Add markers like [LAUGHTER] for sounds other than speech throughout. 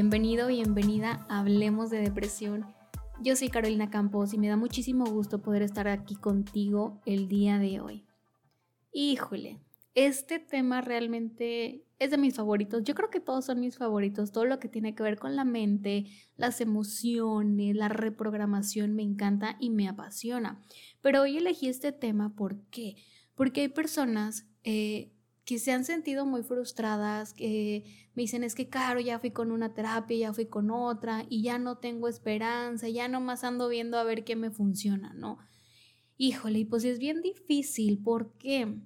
Bienvenido, bienvenida a Hablemos de Depresión. Yo soy Carolina Campos y me da muchísimo gusto poder estar aquí contigo el día de hoy. Híjole, este tema realmente es de mis favoritos. Yo creo que todos son mis favoritos. Todo lo que tiene que ver con la mente, las emociones, la reprogramación me encanta y me apasiona. Pero hoy elegí este tema ¿por qué? Porque hay personas eh, que se han sentido muy frustradas, que me dicen es que caro, ya fui con una terapia, ya fui con otra y ya no tengo esperanza, ya nomás ando viendo a ver qué me funciona, ¿no? Híjole, pues es bien difícil, ¿por qué?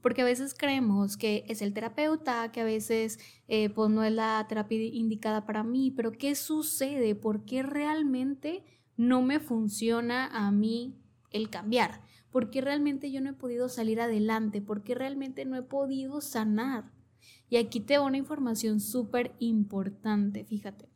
Porque a veces creemos que es el terapeuta, que a veces eh, pues no es la terapia indicada para mí, pero ¿qué sucede? ¿Por qué realmente no me funciona a mí el cambiar? ¿Por qué realmente yo no he podido salir adelante? ¿Por qué realmente no he podido sanar? Y aquí te doy una información súper importante, fíjate.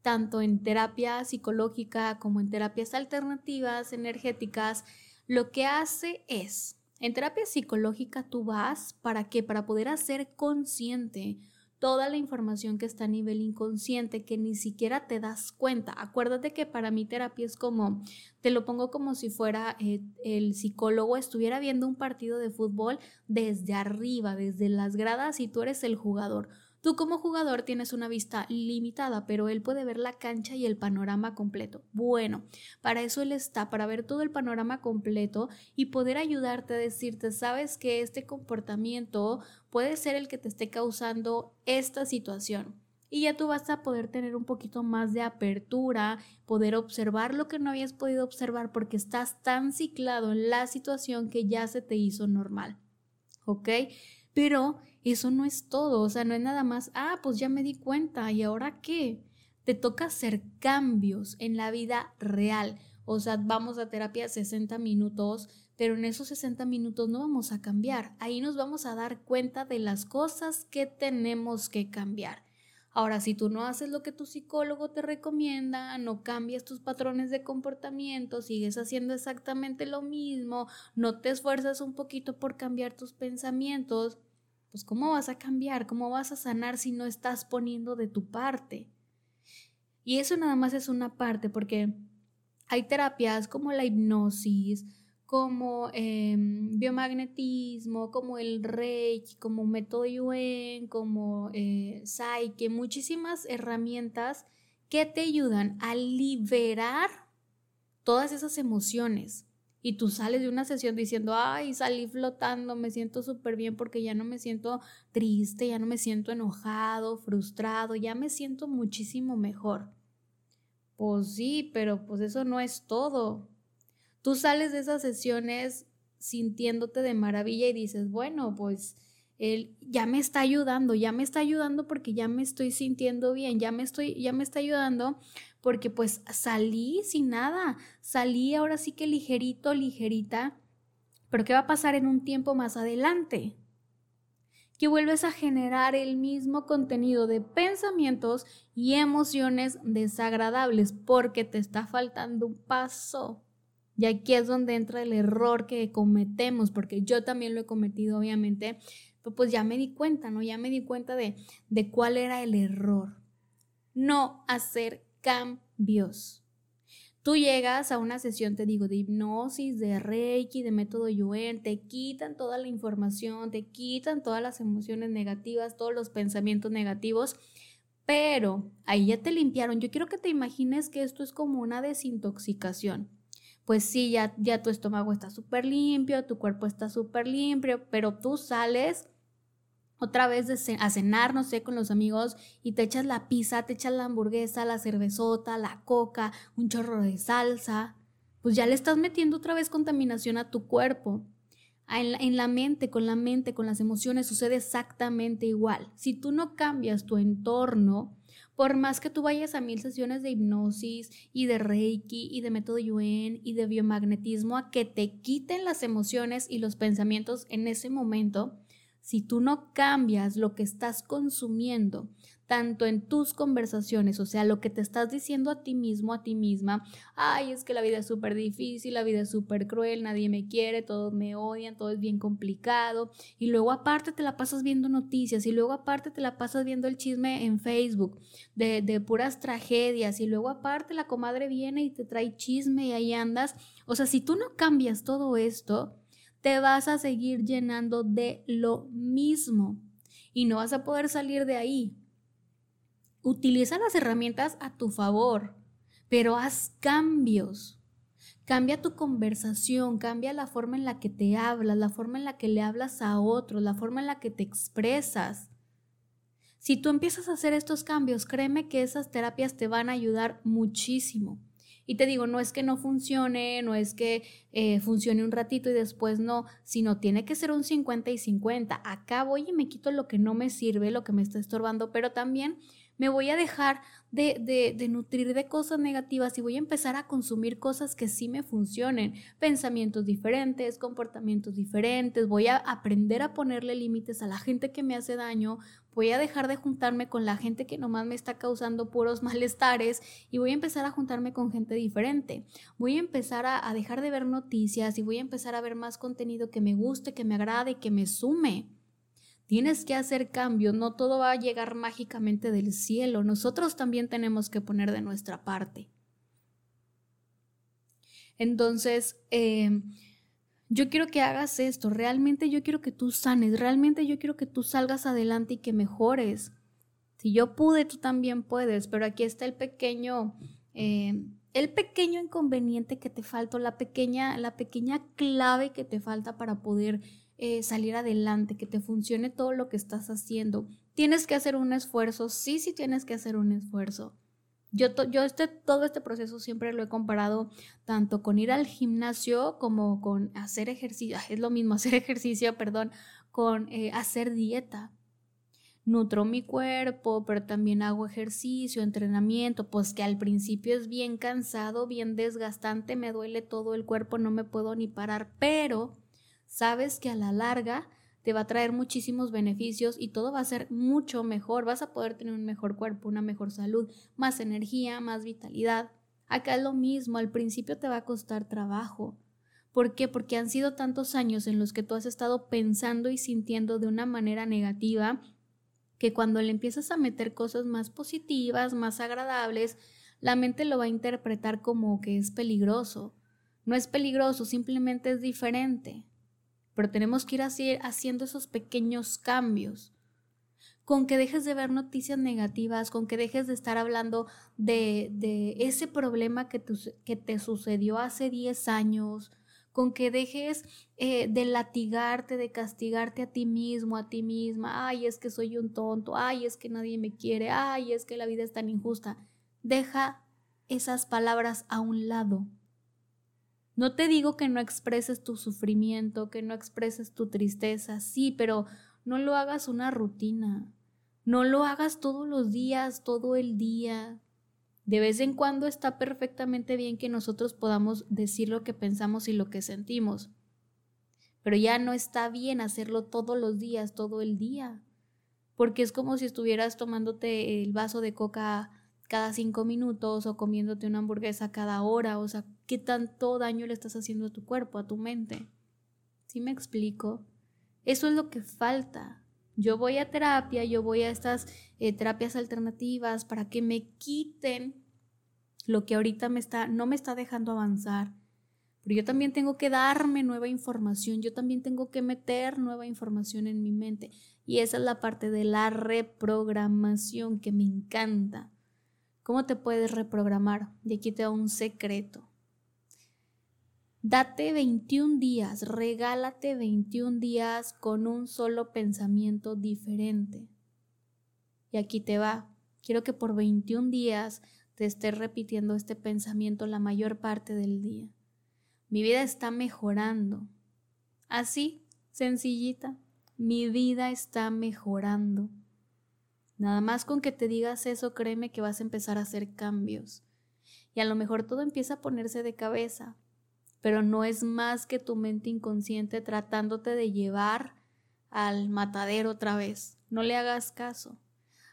Tanto en terapia psicológica como en terapias alternativas, energéticas, lo que hace es, en terapia psicológica tú vas para qué? Para poder hacer consciente toda la información que está a nivel inconsciente que ni siquiera te das cuenta. Acuérdate que para mí terapia es como, te lo pongo como si fuera eh, el psicólogo estuviera viendo un partido de fútbol desde arriba, desde las gradas y tú eres el jugador. Tú como jugador tienes una vista limitada, pero él puede ver la cancha y el panorama completo. Bueno, para eso él está, para ver todo el panorama completo y poder ayudarte a decirte, sabes que este comportamiento puede ser el que te esté causando esta situación. Y ya tú vas a poder tener un poquito más de apertura, poder observar lo que no habías podido observar porque estás tan ciclado en la situación que ya se te hizo normal. ¿Ok? Pero eso no es todo, o sea, no es nada más, ah, pues ya me di cuenta, ¿y ahora qué? Te toca hacer cambios en la vida real. O sea, vamos a terapia 60 minutos, pero en esos 60 minutos no vamos a cambiar. Ahí nos vamos a dar cuenta de las cosas que tenemos que cambiar. Ahora, si tú no haces lo que tu psicólogo te recomienda, no cambias tus patrones de comportamiento, sigues haciendo exactamente lo mismo, no te esfuerzas un poquito por cambiar tus pensamientos, pues ¿cómo vas a cambiar? ¿Cómo vas a sanar si no estás poniendo de tu parte? Y eso nada más es una parte, porque hay terapias como la hipnosis, como em, biomagnetismo, como el Reiki, como método Yuen, como eh, Psyche, muchísimas herramientas que te ayudan a liberar todas esas emociones y tú sales de una sesión diciendo, ay, salí flotando, me siento súper bien porque ya no me siento triste, ya no me siento enojado, frustrado, ya me siento muchísimo mejor. Pues sí, pero pues eso no es todo. Tú sales de esas sesiones sintiéndote de maravilla y dices, bueno, pues él ya me está ayudando, ya me está ayudando porque ya me estoy sintiendo bien, ya me estoy ya me está ayudando porque pues salí sin nada, salí ahora sí que ligerito, ligerita, pero ¿qué va a pasar en un tiempo más adelante? Que vuelves a generar el mismo contenido de pensamientos y emociones desagradables porque te está faltando un paso. Y aquí es donde entra el error que cometemos, porque yo también lo he cometido, obviamente, pero pues ya me di cuenta, ¿no? Ya me di cuenta de, de cuál era el error. No hacer cambios. Tú llegas a una sesión, te digo, de hipnosis, de reiki, de método Yuen, te quitan toda la información, te quitan todas las emociones negativas, todos los pensamientos negativos, pero ahí ya te limpiaron. Yo quiero que te imagines que esto es como una desintoxicación. Pues sí, ya, ya tu estómago está súper limpio, tu cuerpo está súper limpio, pero tú sales otra vez a cenar, no sé, con los amigos y te echas la pizza, te echas la hamburguesa, la cervezota, la coca, un chorro de salsa, pues ya le estás metiendo otra vez contaminación a tu cuerpo. En la, en la, mente, con la mente, con las emociones, sucede exactamente igual. Si tú no cambias tu entorno, por más que tú vayas a mil sesiones de hipnosis y de Reiki y de método Yuen y de biomagnetismo a que te quiten las emociones y los pensamientos en ese momento, si tú no cambias lo que estás consumiendo, tanto en tus conversaciones, o sea, lo que te estás diciendo a ti mismo, a ti misma, ay, es que la vida es súper difícil, la vida es súper cruel, nadie me quiere, todos me odian, todo es bien complicado, y luego aparte te la pasas viendo noticias, y luego aparte te la pasas viendo el chisme en Facebook de, de puras tragedias, y luego aparte la comadre viene y te trae chisme y ahí andas, o sea, si tú no cambias todo esto, te vas a seguir llenando de lo mismo y no vas a poder salir de ahí. Utiliza las herramientas a tu favor, pero haz cambios. Cambia tu conversación, cambia la forma en la que te hablas, la forma en la que le hablas a otros, la forma en la que te expresas. Si tú empiezas a hacer estos cambios, créeme que esas terapias te van a ayudar muchísimo. Y te digo, no es que no funcione, no es que eh, funcione un ratito y después no, sino tiene que ser un 50 y 50. Acá voy y me quito lo que no me sirve, lo que me está estorbando, pero también me voy a dejar de, de, nutrir de cosas negativas y voy a empezar a consumir cosas que sí me funcionen, pensamientos diferentes, comportamientos diferentes, voy a aprender a ponerle límites a la gente que me hace daño, voy a dejar de juntarme con la gente que nomás me está causando puros [LAUGHS] malestares y voy a empezar a juntarme con gente diferente. Voy a empezar a, a dejar de ver noticias y voy a empezar a ver más contenido que me guste, que me agrade, que me sume. Tienes que hacer cambios, no todo va a llegar mágicamente del cielo, nosotros también tenemos que poner de nuestra parte. Entonces, eh, yo quiero que hagas esto, realmente yo quiero que tú sanes, realmente yo quiero que tú salgas adelante y que mejores. Si yo pude, tú también puedes, pero aquí está el pequeño, eh, el pequeño inconveniente que te falta, la pequeña, la pequeña clave que te falta para poder eh, salir adelante, que te funcione todo lo que estás haciendo. Tienes que hacer un esfuerzo, sí, sí tienes que hacer un esfuerzo. Yo, yo este, todo este proceso siempre lo he comparado tanto con ir al gimnasio como con hacer ejercicio, [LAUGHS] es lo mismo hacer ejercicio, perdón, con eh, hacer dieta. Nutro mi cuerpo, pero también hago ejercicio, entrenamiento, pues que al principio es bien cansado, bien desgastante, me duele todo el cuerpo, no me puedo ni parar, pero sabes que a la larga te va a traer muchísimos beneficios y todo va a ser mucho mejor. Vas a poder tener un mejor cuerpo, una mejor salud, más energía, más vitalidad. Acá es lo mismo, al principio te va a costar trabajo. ¿Por qué? Porque han sido tantos años en los que tú has estado pensando y sintiendo de una manera negativa que cuando le empiezas a meter cosas más positivas, más agradables, la mente lo va a interpretar como que es peligroso. No es peligroso, simplemente es diferente pero tenemos que ir así, haciendo esos pequeños cambios. Con que dejes de ver noticias negativas, con que dejes de estar hablando de, ese problema que, que te sucedió hace 10 años, con que dejes eh, de latigarte, de castigarte a ti mismo, a ti misma, ay, es que soy un tonto, ay, es que nadie me quiere, ay, es que la vida es tan injusta. Deja esas palabras a un lado no te digo que no expreses tu sufrimiento, que no expreses tu tristeza, sí, pero no lo hagas una rutina. No lo hagas todos los días, todo el día. De vez en cuando está perfectamente bien que nosotros podamos decir lo que pensamos y lo que sentimos. Pero ya no está bien hacerlo todos los días, todo el día. Porque es como si estuvieras tomándote el vaso de coca cada cinco minutos o comiéndote una hamburguesa cada hora, o sea, ¿qué tanto daño le estás haciendo a tu cuerpo, a tu mente? ¿Sí me explico? Eso es lo que falta. Yo voy a terapia, yo voy a estas eh, terapias alternativas para que me quiten lo que ahorita me está, no me está dejando avanzar. Pero yo también tengo que darme nueva información, yo también tengo que meter nueva información en mi mente. Y esa es la parte de la reprogramación que me encanta. ¿Cómo te puedes reprogramar? Y aquí te da un secreto. Date 21 días, regálate 21 días con un solo pensamiento diferente. Y aquí te va. Quiero que por 21 días te estés repitiendo este pensamiento la mayor parte del día. Mi vida está mejorando. Así, sencillita, mi vida está mejorando. Nada más con que te digas eso, créeme que vas a empezar a hacer cambios. Y a lo mejor todo empieza a ponerse de cabeza, pero no es más que tu mente inconsciente tratándote de llevar al matadero otra vez. No le hagas caso.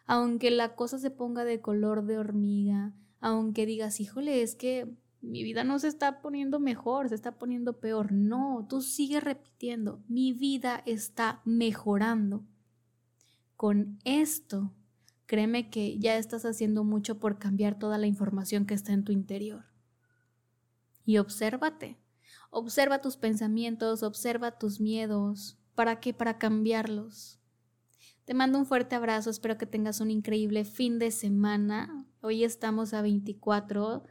aunque la cosa se ponga de color de hormiga, aunque digas, híjole, es que mi vida no se está poniendo mejor, se está poniendo peor. No, tú sigues repitiendo, mi vida está mejorando. Con esto, créeme que ya estás haciendo mucho por cambiar toda la información que está en tu interior. Y obsérvate, observa tus pensamientos, observa tus miedos. ¿Para qué? Para cambiarlos. Te mando un fuerte abrazo, espero que tengas un increíble fin de semana. Hoy estamos a 24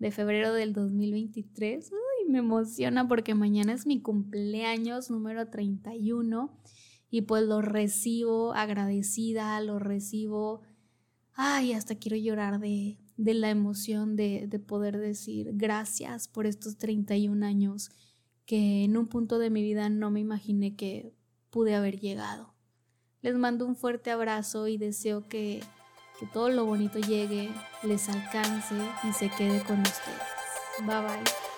de febrero del 2023. Uy, me emociona porque mañana es mi cumpleaños número 31 y pues lo recibo agradecida, lo recibo, ay, hasta quiero llorar de, de la emoción de, de poder decir gracias por estos 31 años que en un punto de mi vida no me imaginé que pude haber llegado. Les mando un fuerte abrazo y deseo que que todo lo bonito llegue, les alcance y se quede con ustedes. Bye bye.